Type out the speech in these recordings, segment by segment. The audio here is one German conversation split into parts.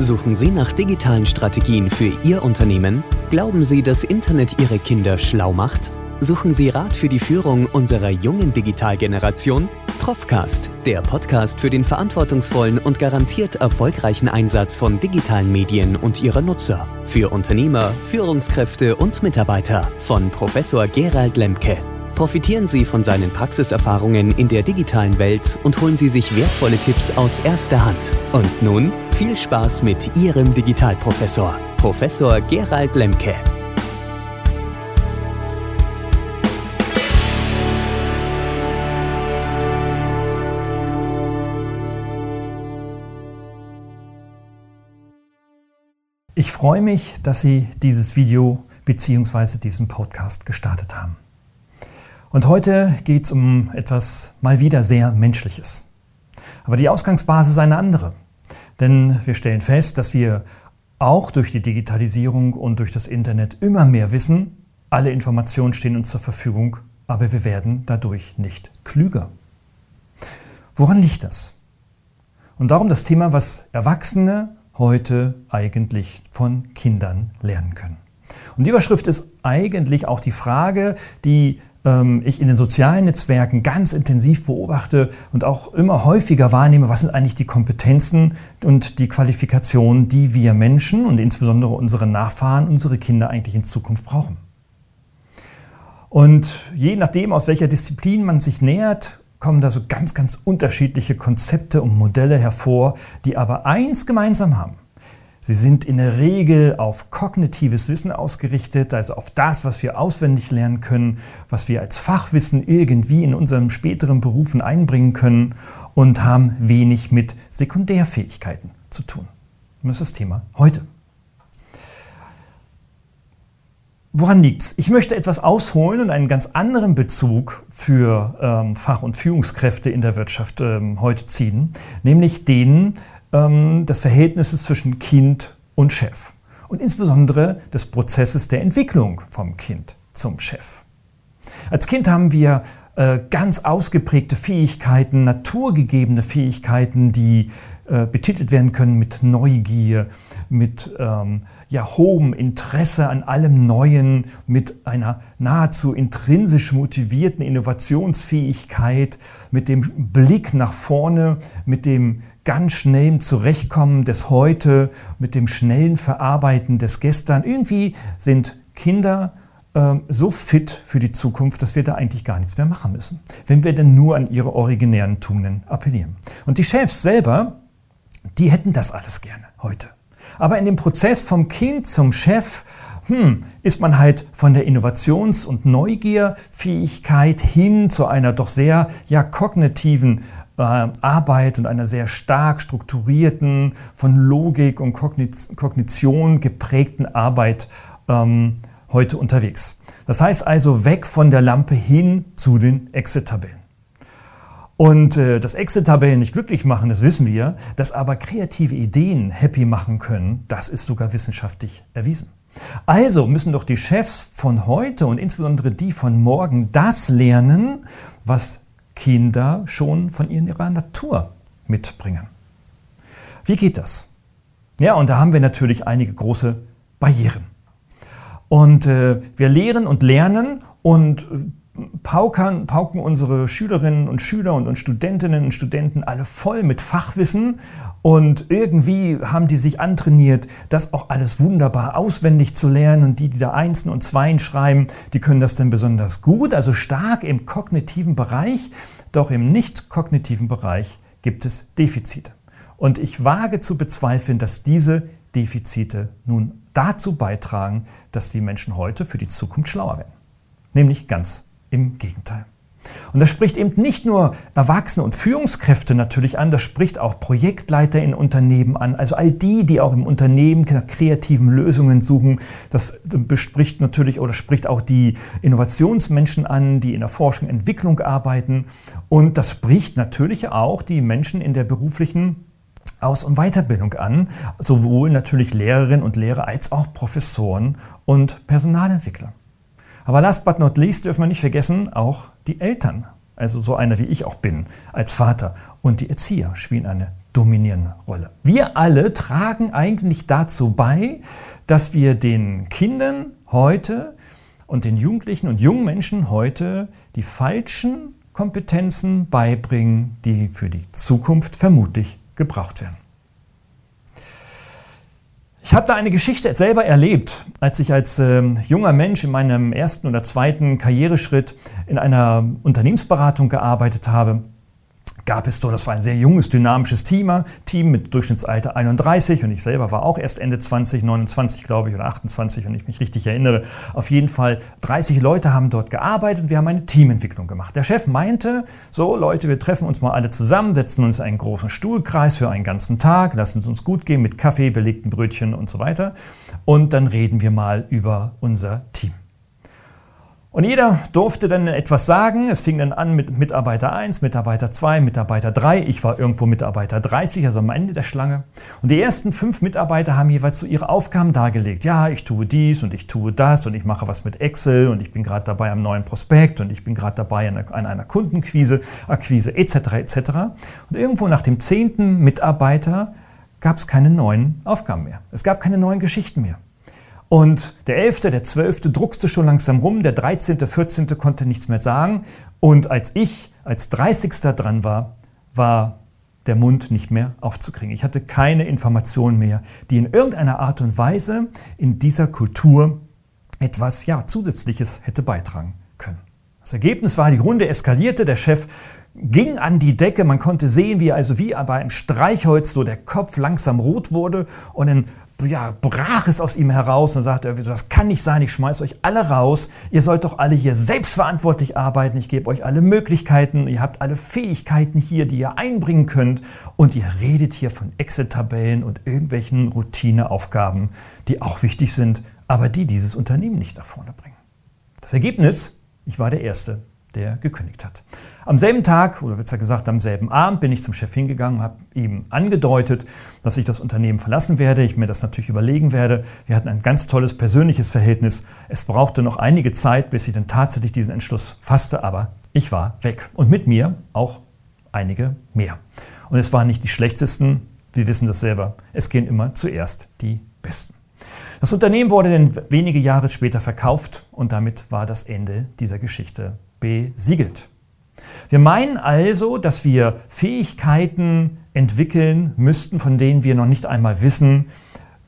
Suchen Sie nach digitalen Strategien für Ihr Unternehmen? Glauben Sie, dass Internet Ihre Kinder schlau macht? Suchen Sie Rat für die Führung unserer jungen Digitalgeneration? Profcast, der Podcast für den verantwortungsvollen und garantiert erfolgreichen Einsatz von digitalen Medien und ihrer Nutzer. Für Unternehmer, Führungskräfte und Mitarbeiter von Professor Gerald Lemke. Profitieren Sie von seinen Praxiserfahrungen in der digitalen Welt und holen Sie sich wertvolle Tipps aus erster Hand. Und nun viel Spaß mit Ihrem Digitalprofessor, Professor Gerald Lemke. Ich freue mich, dass Sie dieses Video bzw. diesen Podcast gestartet haben. Und heute geht es um etwas mal wieder sehr Menschliches. Aber die Ausgangsbasis ist eine andere. Denn wir stellen fest, dass wir auch durch die Digitalisierung und durch das Internet immer mehr wissen, alle Informationen stehen uns zur Verfügung, aber wir werden dadurch nicht klüger. Woran liegt das? Und darum das Thema, was Erwachsene heute eigentlich von Kindern lernen können. Und die Überschrift ist eigentlich auch die Frage, die ich in den sozialen Netzwerken ganz intensiv beobachte und auch immer häufiger wahrnehme, was sind eigentlich die Kompetenzen und die Qualifikationen, die wir Menschen und insbesondere unsere Nachfahren, unsere Kinder eigentlich in Zukunft brauchen. Und je nachdem, aus welcher Disziplin man sich nähert, kommen da so ganz, ganz unterschiedliche Konzepte und Modelle hervor, die aber eins gemeinsam haben. Sie sind in der Regel auf kognitives Wissen ausgerichtet, also auf das, was wir auswendig lernen können, was wir als Fachwissen irgendwie in unseren späteren Berufen einbringen können und haben wenig mit Sekundärfähigkeiten zu tun. das ist das Thema heute. Woran liegt's? Ich möchte etwas ausholen und einen ganz anderen Bezug für ähm, Fach- und Führungskräfte in der Wirtschaft ähm, heute ziehen, nämlich den ähm, des Verhältnisses zwischen Kind und Chef und insbesondere des Prozesses der Entwicklung vom Kind zum Chef. Als Kind haben wir äh, ganz ausgeprägte Fähigkeiten, naturgegebene Fähigkeiten, die äh, betitelt werden können mit Neugier, mit ähm, ja, hohem Interesse an allem Neuen, mit einer nahezu intrinsisch motivierten Innovationsfähigkeit, mit dem Blick nach vorne, mit dem ganz schnellen Zurechtkommen des Heute, mit dem schnellen Verarbeiten des Gestern. Irgendwie sind Kinder äh, so fit für die Zukunft, dass wir da eigentlich gar nichts mehr machen müssen, wenn wir denn nur an ihre originären Tugenden appellieren. Und die Chefs selber, die hätten das alles gerne heute. Aber in dem Prozess vom Kind zum Chef hm, ist man halt von der Innovations- und Neugierfähigkeit hin zu einer doch sehr ja, kognitiven Arbeit und einer sehr stark strukturierten, von Logik und Kognition geprägten Arbeit ähm, heute unterwegs. Das heißt also weg von der Lampe hin zu den Exit-Tabellen. Und äh, dass Exit-Tabellen nicht glücklich machen, das wissen wir, dass aber kreative Ideen happy machen können, das ist sogar wissenschaftlich erwiesen. Also müssen doch die Chefs von heute und insbesondere die von morgen das lernen, was Kinder schon von ihrer Natur mitbringen. Wie geht das? Ja, und da haben wir natürlich einige große Barrieren. Und äh, wir lehren und lernen und paukern, pauken unsere Schülerinnen und Schüler und, und Studentinnen und Studenten alle voll mit Fachwissen und irgendwie haben die sich antrainiert, das auch alles wunderbar auswendig zu lernen und die, die da Einsen und Zweien schreiben, die können das dann besonders gut, also stark im kognitiven Bereich, doch im nicht kognitiven Bereich gibt es Defizite. Und ich wage zu bezweifeln, dass diese Defizite nun dazu beitragen, dass die Menschen heute für die Zukunft schlauer werden. Nämlich ganz im Gegenteil. Und das spricht eben nicht nur Erwachsene und Führungskräfte natürlich an, das spricht auch Projektleiter in Unternehmen an, also all die, die auch im Unternehmen nach kreativen Lösungen suchen. Das bespricht natürlich oder spricht auch die Innovationsmenschen an, die in der Forschung und Entwicklung arbeiten. Und das spricht natürlich auch die Menschen in der beruflichen aus- und Weiterbildung an, sowohl natürlich Lehrerinnen und Lehrer als auch Professoren und Personalentwickler. Aber last but not least dürfen wir nicht vergessen, auch die Eltern, also so einer wie ich auch bin, als Vater und die Erzieher spielen eine dominierende Rolle. Wir alle tragen eigentlich dazu bei, dass wir den Kindern heute und den Jugendlichen und jungen Menschen heute die falschen Kompetenzen beibringen, die für die Zukunft vermutlich gebraucht werden. Ich habe da eine Geschichte selber erlebt, als ich als äh, junger Mensch in meinem ersten oder zweiten Karriereschritt in einer Unternehmensberatung gearbeitet habe gab es so, das war ein sehr junges, dynamisches Team, Team mit Durchschnittsalter 31 und ich selber war auch erst Ende 20, 29 glaube ich oder 28, wenn ich mich richtig erinnere. Auf jeden Fall 30 Leute haben dort gearbeitet und wir haben eine Teamentwicklung gemacht. Der Chef meinte, so Leute, wir treffen uns mal alle zusammen, setzen uns in einen großen Stuhlkreis für einen ganzen Tag, lassen es uns gut gehen mit Kaffee, belegten Brötchen und so weiter und dann reden wir mal über unser Team. Und jeder durfte dann etwas sagen. Es fing dann an mit Mitarbeiter 1, Mitarbeiter 2, Mitarbeiter 3. Ich war irgendwo Mitarbeiter 30, also am Ende der Schlange. Und die ersten fünf Mitarbeiter haben jeweils so ihre Aufgaben dargelegt. Ja, ich tue dies und ich tue das und ich mache was mit Excel und ich bin gerade dabei am neuen Prospekt und ich bin gerade dabei an einer, Kundenquise, Akquise etc. etc. Und irgendwo nach dem zehnten Mitarbeiter gab es keine neuen Aufgaben mehr. Es gab keine neuen Geschichten mehr. Und der 11., der 12. druckste schon langsam rum, der 13., 14. konnte nichts mehr sagen. Und als ich als 30. dran war, war der Mund nicht mehr aufzukriegen. Ich hatte keine Informationen mehr, die in irgendeiner Art und Weise in dieser Kultur etwas ja, Zusätzliches hätte beitragen können. Das Ergebnis war, die Runde eskalierte, der Chef ging an die Decke, man konnte sehen, wie also wie bei einem Streichholz so der Kopf langsam rot wurde. Und in ja, brach es aus ihm heraus und sagte, das kann nicht sein, ich schmeiße euch alle raus, ihr sollt doch alle hier selbstverantwortlich arbeiten, ich gebe euch alle Möglichkeiten, ihr habt alle Fähigkeiten hier, die ihr einbringen könnt. Und ihr redet hier von Exit-Tabellen und irgendwelchen Routineaufgaben, die auch wichtig sind, aber die dieses Unternehmen nicht nach vorne bringen. Das Ergebnis, ich war der Erste, der gekündigt hat. Am selben Tag, oder besser gesagt am selben Abend, bin ich zum Chef hingegangen, habe ihm angedeutet, dass ich das Unternehmen verlassen werde, ich mir das natürlich überlegen werde. Wir hatten ein ganz tolles persönliches Verhältnis. Es brauchte noch einige Zeit, bis ich dann tatsächlich diesen Entschluss fasste, aber ich war weg. Und mit mir auch einige mehr. Und es waren nicht die schlechtesten, wir wissen das selber. Es gehen immer zuerst die Besten. Das Unternehmen wurde dann wenige Jahre später verkauft und damit war das Ende dieser Geschichte besiegelt. Wir meinen also, dass wir Fähigkeiten entwickeln müssten, von denen wir noch nicht einmal wissen,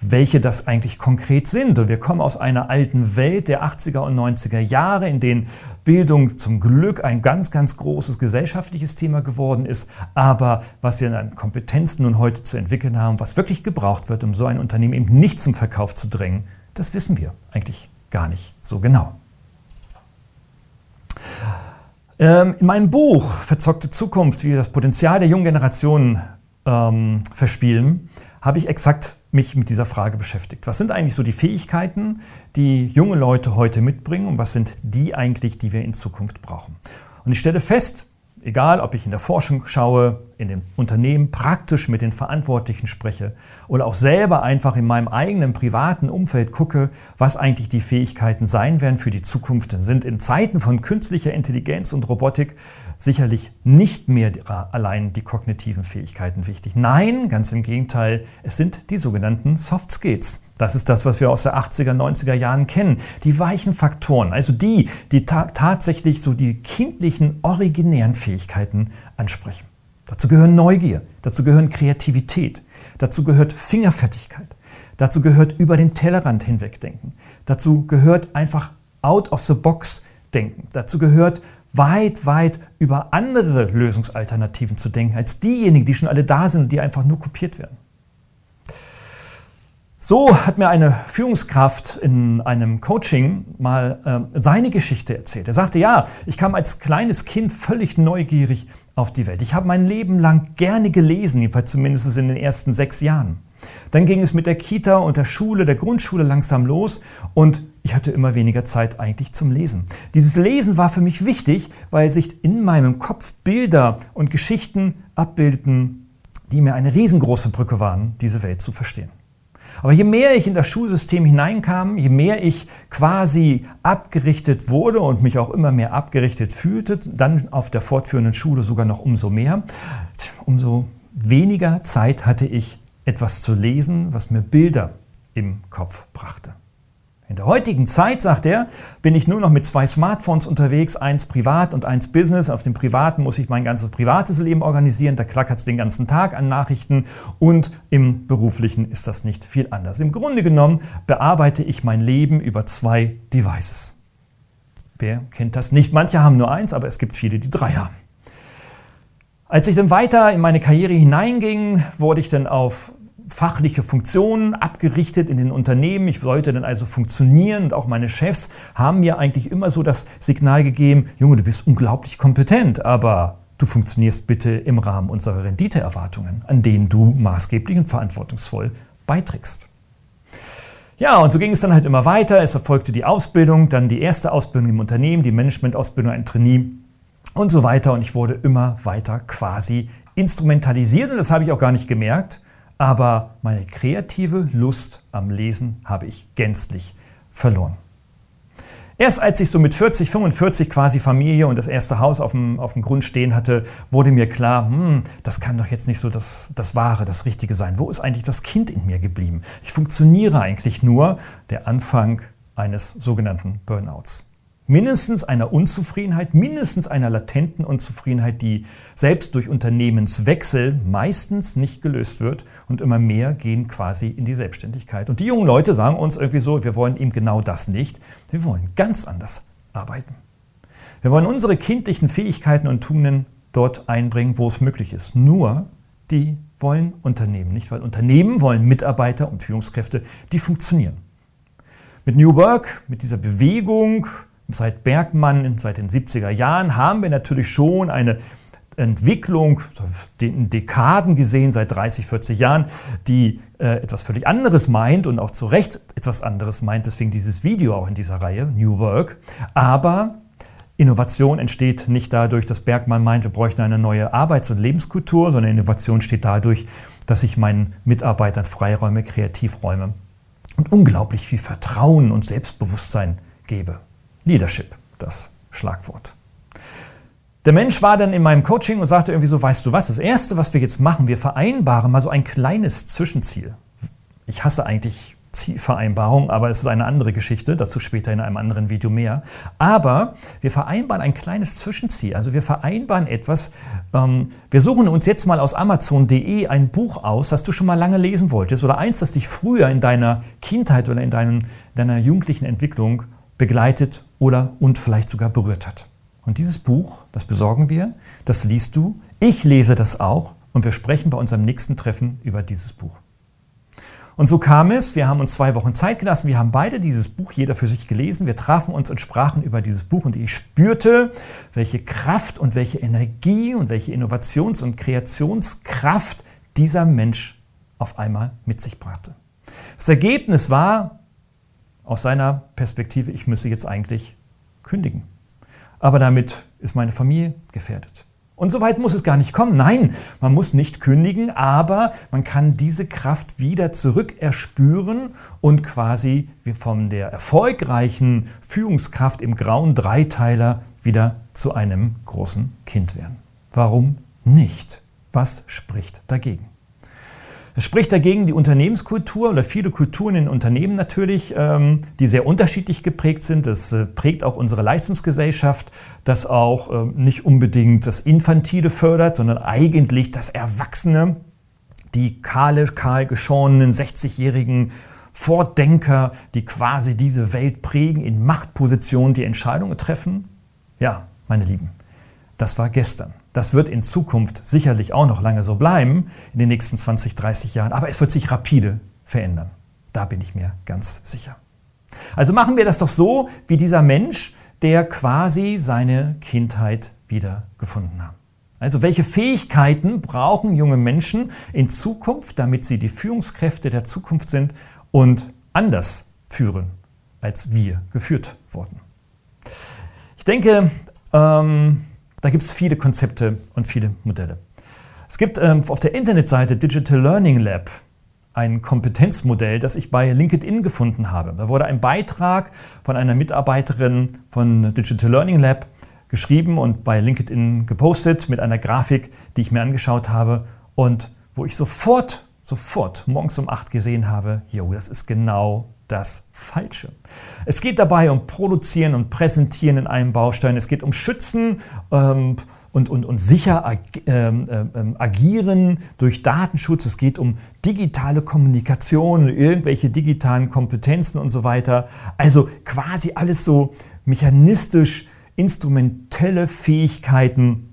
welche das eigentlich konkret sind. Und wir kommen aus einer alten Welt der 80er und 90er Jahre, in denen Bildung zum Glück ein ganz, ganz großes gesellschaftliches Thema geworden ist. Aber was wir an Kompetenzen nun heute zu entwickeln haben, was wirklich gebraucht wird, um so ein Unternehmen eben nicht zum Verkauf zu drängen, das wissen wir eigentlich gar nicht so genau. Ähm, in meinem Buch Verzockte Zukunft, wie wir das Potenzial der jungen Generation ähm, verspielen, habe ich exakt mich mit dieser Frage beschäftigt. Was sind eigentlich so die Fähigkeiten, die junge Leute heute mitbringen und was sind die eigentlich, die wir in Zukunft brauchen? Und ich stelle fest, Egal, ob ich in der Forschung schaue, in den Unternehmen praktisch mit den Verantwortlichen spreche oder auch selber einfach in meinem eigenen privaten Umfeld gucke, was eigentlich die Fähigkeiten sein werden für die Zukunft. Denn sind in Zeiten von künstlicher Intelligenz und Robotik sicherlich nicht mehr allein die kognitiven Fähigkeiten wichtig. Nein, ganz im Gegenteil, es sind die sogenannten Soft Skills. Das ist das, was wir aus der 80er, 90er Jahren kennen. Die weichen Faktoren, also die, die ta tatsächlich so die kindlichen, originären Fähigkeiten ansprechen. Dazu gehören Neugier, dazu gehören Kreativität, dazu gehört Fingerfertigkeit, dazu gehört über den Tellerrand hinwegdenken, dazu gehört einfach out of the box denken, dazu gehört weit, weit über andere Lösungsalternativen zu denken, als diejenigen, die schon alle da sind und die einfach nur kopiert werden. So hat mir eine Führungskraft in einem Coaching mal äh, seine Geschichte erzählt. Er sagte, ja, ich kam als kleines Kind völlig neugierig auf die Welt. Ich habe mein Leben lang gerne gelesen, jedenfalls zumindest in den ersten sechs Jahren. Dann ging es mit der Kita und der Schule, der Grundschule langsam los und ich hatte immer weniger Zeit eigentlich zum Lesen. Dieses Lesen war für mich wichtig, weil sich in meinem Kopf Bilder und Geschichten abbildeten, die mir eine riesengroße Brücke waren, diese Welt zu verstehen. Aber je mehr ich in das Schulsystem hineinkam, je mehr ich quasi abgerichtet wurde und mich auch immer mehr abgerichtet fühlte, dann auf der fortführenden Schule sogar noch umso mehr, umso weniger Zeit hatte ich, etwas zu lesen, was mir Bilder im Kopf brachte. In der heutigen Zeit, sagt er, bin ich nur noch mit zwei Smartphones unterwegs, eins privat und eins Business. Auf dem privaten muss ich mein ganzes privates Leben organisieren, da klackert es den ganzen Tag an Nachrichten und im beruflichen ist das nicht viel anders. Im Grunde genommen bearbeite ich mein Leben über zwei Devices. Wer kennt das nicht? Manche haben nur eins, aber es gibt viele, die drei haben. Als ich dann weiter in meine Karriere hineinging, wurde ich dann auf fachliche Funktionen abgerichtet in den Unternehmen. Ich sollte dann also funktionieren und auch meine Chefs haben mir eigentlich immer so das Signal gegeben, Junge, du bist unglaublich kompetent, aber du funktionierst bitte im Rahmen unserer Renditeerwartungen, an denen du maßgeblich und verantwortungsvoll beiträgst. Ja, und so ging es dann halt immer weiter. Es erfolgte die Ausbildung, dann die erste Ausbildung im Unternehmen, die Managementausbildung, ein Trainee und so weiter. Und ich wurde immer weiter quasi instrumentalisiert und das habe ich auch gar nicht gemerkt aber meine kreative Lust am Lesen habe ich gänzlich verloren. Erst als ich so mit 40, 45 quasi Familie und das erste Haus auf dem, auf dem Grund stehen hatte, wurde mir klar, hm, das kann doch jetzt nicht so das, das Wahre, das Richtige sein. Wo ist eigentlich das Kind in mir geblieben? Ich funktioniere eigentlich nur der Anfang eines sogenannten Burnouts mindestens einer Unzufriedenheit, mindestens einer latenten Unzufriedenheit, die selbst durch Unternehmenswechsel meistens nicht gelöst wird und immer mehr gehen quasi in die Selbstständigkeit. Und die jungen Leute sagen uns irgendwie so, wir wollen eben genau das nicht, wir wollen ganz anders arbeiten. Wir wollen unsere kindlichen Fähigkeiten und Tugenden dort einbringen, wo es möglich ist. Nur die wollen Unternehmen nicht, weil Unternehmen wollen Mitarbeiter und Führungskräfte, die funktionieren. Mit New Work, mit dieser Bewegung, Seit Bergmann, seit den 70er Jahren, haben wir natürlich schon eine Entwicklung in Dekaden gesehen, seit 30, 40 Jahren, die äh, etwas völlig anderes meint und auch zu Recht etwas anderes meint. Deswegen dieses Video auch in dieser Reihe, New Work. Aber Innovation entsteht nicht dadurch, dass Bergmann meint, wir bräuchten eine neue Arbeits- und Lebenskultur, sondern Innovation steht dadurch, dass ich meinen Mitarbeitern Freiräume, Kreativräume und unglaublich viel Vertrauen und Selbstbewusstsein gebe. Leadership, das Schlagwort. Der Mensch war dann in meinem Coaching und sagte irgendwie so, weißt du was, das Erste, was wir jetzt machen, wir vereinbaren mal so ein kleines Zwischenziel. Ich hasse eigentlich Zielvereinbarung, aber es ist eine andere Geschichte, dazu später in einem anderen Video mehr. Aber wir vereinbaren ein kleines Zwischenziel. Also wir vereinbaren etwas. Ähm, wir suchen uns jetzt mal aus Amazon.de ein Buch aus, das du schon mal lange lesen wolltest oder eins, das dich früher in deiner Kindheit oder in deinem, deiner jugendlichen Entwicklung begleitet oder und vielleicht sogar berührt hat. Und dieses Buch, das besorgen wir, das liest du, ich lese das auch und wir sprechen bei unserem nächsten Treffen über dieses Buch. Und so kam es, wir haben uns zwei Wochen Zeit gelassen, wir haben beide dieses Buch, jeder für sich gelesen, wir trafen uns und sprachen über dieses Buch und ich spürte, welche Kraft und welche Energie und welche Innovations- und Kreationskraft dieser Mensch auf einmal mit sich brachte. Das Ergebnis war, aus seiner Perspektive, ich müsse jetzt eigentlich kündigen. Aber damit ist meine Familie gefährdet. Und so weit muss es gar nicht kommen. Nein, man muss nicht kündigen, aber man kann diese Kraft wieder zurückerspüren und quasi wie von der erfolgreichen Führungskraft im grauen Dreiteiler wieder zu einem großen Kind werden. Warum nicht? Was spricht dagegen? Es spricht dagegen die Unternehmenskultur oder viele Kulturen in Unternehmen natürlich, ähm, die sehr unterschiedlich geprägt sind. Das äh, prägt auch unsere Leistungsgesellschaft, das auch ähm, nicht unbedingt das Infantile fördert, sondern eigentlich das Erwachsene, die kahle, kahl geschorenen 60-jährigen Vordenker, die quasi diese Welt prägen, in Machtpositionen die Entscheidungen treffen. Ja, meine Lieben, das war gestern. Das wird in Zukunft sicherlich auch noch lange so bleiben, in den nächsten 20, 30 Jahren, aber es wird sich rapide verändern. Da bin ich mir ganz sicher. Also machen wir das doch so wie dieser Mensch, der quasi seine Kindheit wieder gefunden hat. Also welche Fähigkeiten brauchen junge Menschen in Zukunft, damit sie die Führungskräfte der Zukunft sind und anders führen, als wir geführt wurden? Ich denke, ähm, da gibt es viele Konzepte und viele Modelle. Es gibt ähm, auf der Internetseite Digital Learning Lab ein Kompetenzmodell, das ich bei LinkedIn gefunden habe. Da wurde ein Beitrag von einer Mitarbeiterin von Digital Learning Lab geschrieben und bei LinkedIn gepostet mit einer Grafik, die ich mir angeschaut habe. und wo ich sofort, sofort morgens um 8 gesehen habe, jo, das ist genau das Falsche. Es geht dabei um Produzieren und Präsentieren in einem Baustein. Es geht um Schützen ähm, und, und, und sicher ag ähm, ähm, agieren durch Datenschutz. Es geht um digitale Kommunikation, irgendwelche digitalen Kompetenzen und so weiter. Also quasi alles so mechanistisch instrumentelle Fähigkeiten.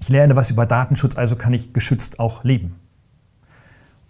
Ich lerne was über Datenschutz, also kann ich geschützt auch leben.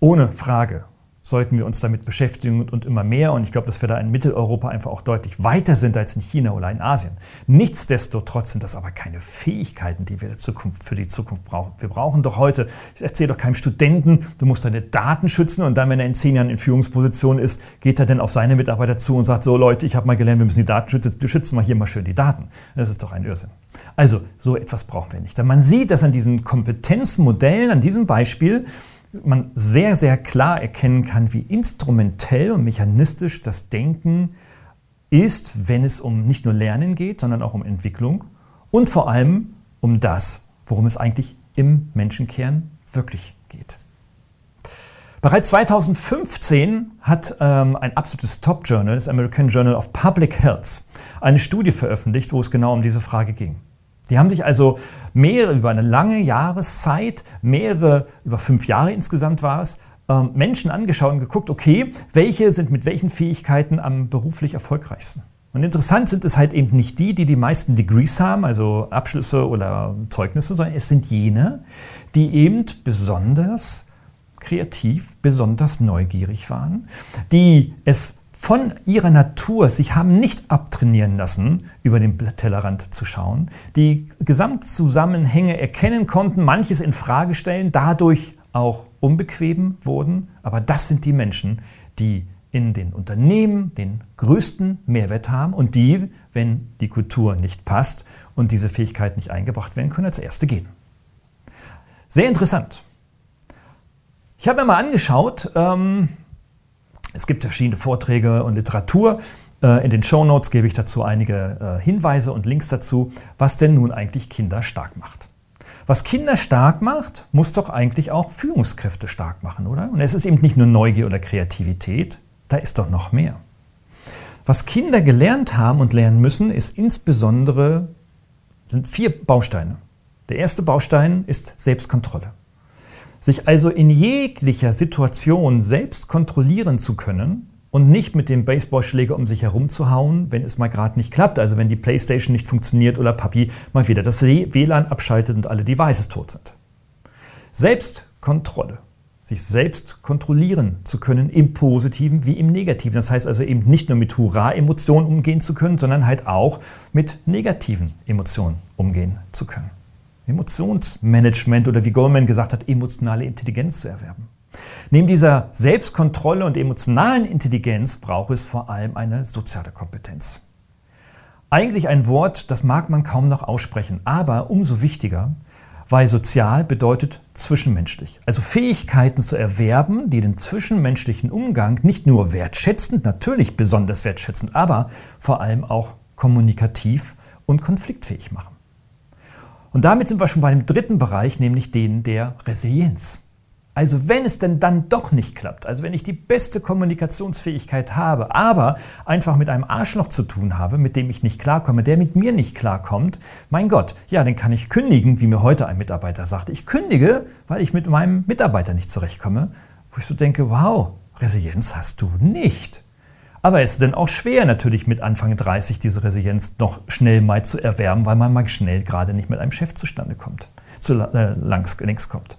Ohne Frage sollten wir uns damit beschäftigen und immer mehr. Und ich glaube, dass wir da in Mitteleuropa einfach auch deutlich weiter sind als in China oder in Asien. Nichtsdestotrotz sind das aber keine Fähigkeiten, die wir Zukunft, für die Zukunft brauchen. Wir brauchen doch heute, ich erzähle doch keinem Studenten, du musst deine Daten schützen und dann, wenn er in zehn Jahren in Führungsposition ist, geht er dann auf seine Mitarbeiter zu und sagt, so Leute, ich habe mal gelernt, wir müssen die Daten schützen, du schützt mal hier mal schön die Daten. Das ist doch ein Irrsinn. Also, so etwas brauchen wir nicht. Denn man sieht, dass an diesen Kompetenzmodellen, an diesem Beispiel, man sehr, sehr klar erkennen kann, wie instrumentell und mechanistisch das Denken ist, wenn es um nicht nur Lernen geht, sondern auch um Entwicklung und vor allem um das, worum es eigentlich im Menschenkern wirklich geht. Bereits 2015 hat ähm, ein absolutes Top-Journal, das American Journal of Public Health, eine Studie veröffentlicht, wo es genau um diese Frage ging. Die haben sich also mehrere, über eine lange Jahreszeit, mehrere, über fünf Jahre insgesamt war es, ähm, Menschen angeschaut und geguckt, okay, welche sind mit welchen Fähigkeiten am beruflich erfolgreichsten. Und interessant sind es halt eben nicht die, die die meisten Degrees haben, also Abschlüsse oder Zeugnisse, sondern es sind jene, die eben besonders kreativ, besonders neugierig waren, die es von ihrer Natur sich haben nicht abtrainieren lassen, über den Tellerrand zu schauen, die Gesamtzusammenhänge erkennen konnten, manches in Frage stellen, dadurch auch unbequem wurden. Aber das sind die Menschen, die in den Unternehmen den größten Mehrwert haben und die, wenn die Kultur nicht passt und diese Fähigkeit nicht eingebracht werden können, als Erste gehen. Sehr interessant. Ich habe mir mal angeschaut, ähm, es gibt verschiedene Vorträge und Literatur. Äh, in den Show Notes gebe ich dazu einige äh, Hinweise und Links dazu, was denn nun eigentlich Kinder stark macht. Was Kinder stark macht, muss doch eigentlich auch Führungskräfte stark machen, oder? Und es ist eben nicht nur Neugier oder Kreativität, da ist doch noch mehr. Was Kinder gelernt haben und lernen müssen, ist insbesondere sind vier Bausteine. Der erste Baustein ist Selbstkontrolle. Sich also in jeglicher Situation selbst kontrollieren zu können und nicht mit dem Baseballschläger um sich herum zu hauen, wenn es mal gerade nicht klappt. Also wenn die Playstation nicht funktioniert oder Papi mal wieder das WLAN abschaltet und alle Devices tot sind. Selbstkontrolle. Sich selbst kontrollieren zu können im Positiven wie im Negativen. Das heißt also eben nicht nur mit Hurra-Emotionen umgehen zu können, sondern halt auch mit negativen Emotionen umgehen zu können. Emotionsmanagement oder wie Goldman gesagt hat, emotionale Intelligenz zu erwerben. Neben dieser Selbstkontrolle und emotionalen Intelligenz braucht es vor allem eine soziale Kompetenz. Eigentlich ein Wort, das mag man kaum noch aussprechen, aber umso wichtiger, weil sozial bedeutet zwischenmenschlich. Also Fähigkeiten zu erwerben, die den zwischenmenschlichen Umgang nicht nur wertschätzend, natürlich besonders wertschätzend, aber vor allem auch kommunikativ und konfliktfähig machen. Und damit sind wir schon bei dem dritten Bereich, nämlich den der Resilienz. Also wenn es denn dann doch nicht klappt, also wenn ich die beste Kommunikationsfähigkeit habe, aber einfach mit einem Arschloch zu tun habe, mit dem ich nicht klarkomme, der mit mir nicht klarkommt, mein Gott, ja, dann kann ich kündigen, wie mir heute ein Mitarbeiter sagte. Ich kündige, weil ich mit meinem Mitarbeiter nicht zurechtkomme, wo ich so denke, wow, Resilienz hast du nicht. Aber es ist dann auch schwer, natürlich mit Anfang 30 diese Resilienz noch schnell mal zu erwärmen, weil man mal schnell gerade nicht mit einem Chef zustande kommt, zu äh, langs, links kommt.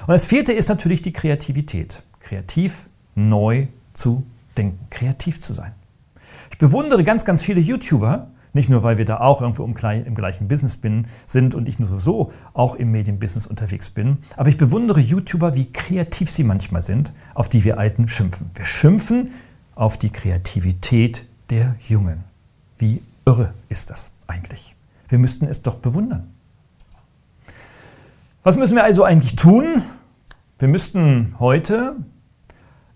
Und das vierte ist natürlich die Kreativität. Kreativ neu zu denken, kreativ zu sein. Ich bewundere ganz, ganz viele YouTuber, nicht nur, weil wir da auch irgendwo im, gleichen Business bin, sind und ich nur so auch im Medienbusiness unterwegs bin. Aber ich bewundere YouTuber, wie kreativ sie manchmal sind, auf die wir Alten schimpfen. Wir schimpfen auf die Kreativität der Jungen. Wie irre ist das eigentlich? Wir müssten es doch bewundern. Was müssen wir also eigentlich tun? Wir müssten heute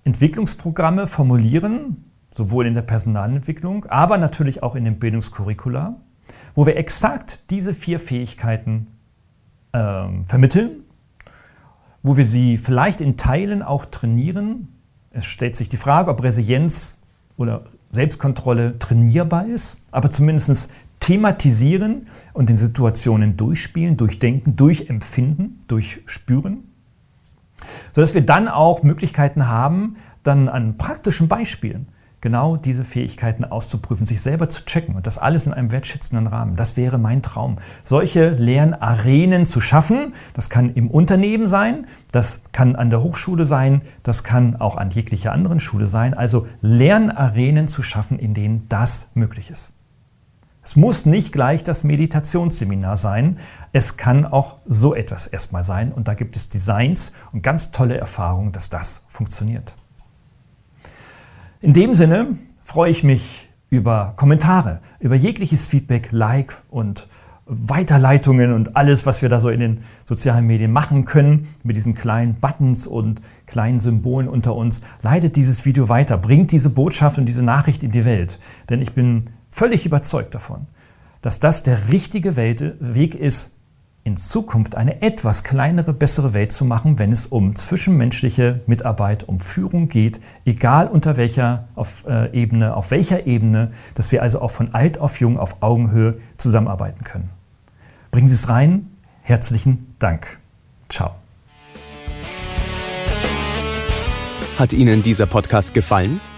Entwicklungsprogramme formulieren, sowohl in der Personalentwicklung, aber natürlich auch in den Bildungskurricula, wo wir exakt diese vier Fähigkeiten äh, vermitteln wo wir sie vielleicht in Teilen auch trainieren. Es stellt sich die Frage, ob Resilienz oder Selbstkontrolle trainierbar ist, aber zumindest thematisieren und in Situationen durchspielen, durchdenken, durchempfinden, durchspüren, sodass wir dann auch Möglichkeiten haben, dann an praktischen Beispielen genau diese Fähigkeiten auszuprüfen, sich selber zu checken und das alles in einem wertschätzenden Rahmen. Das wäre mein Traum. Solche Lernarenen zu schaffen, das kann im Unternehmen sein, das kann an der Hochschule sein, das kann auch an jeglicher anderen Schule sein. Also Lernarenen zu schaffen, in denen das möglich ist. Es muss nicht gleich das Meditationsseminar sein. Es kann auch so etwas erstmal sein. Und da gibt es Designs und ganz tolle Erfahrungen, dass das funktioniert. In dem Sinne freue ich mich über Kommentare, über jegliches Feedback, Like und Weiterleitungen und alles, was wir da so in den sozialen Medien machen können, mit diesen kleinen Buttons und kleinen Symbolen unter uns. Leitet dieses Video weiter, bringt diese Botschaft und diese Nachricht in die Welt. Denn ich bin völlig überzeugt davon, dass das der richtige Weg ist, in Zukunft eine etwas kleinere, bessere Welt zu machen, wenn es um zwischenmenschliche Mitarbeit, um Führung geht, egal unter welcher auf, äh, Ebene, auf welcher Ebene, dass wir also auch von alt auf jung auf Augenhöhe zusammenarbeiten können. Bringen Sie es rein. Herzlichen Dank. Ciao. Hat Ihnen dieser Podcast gefallen?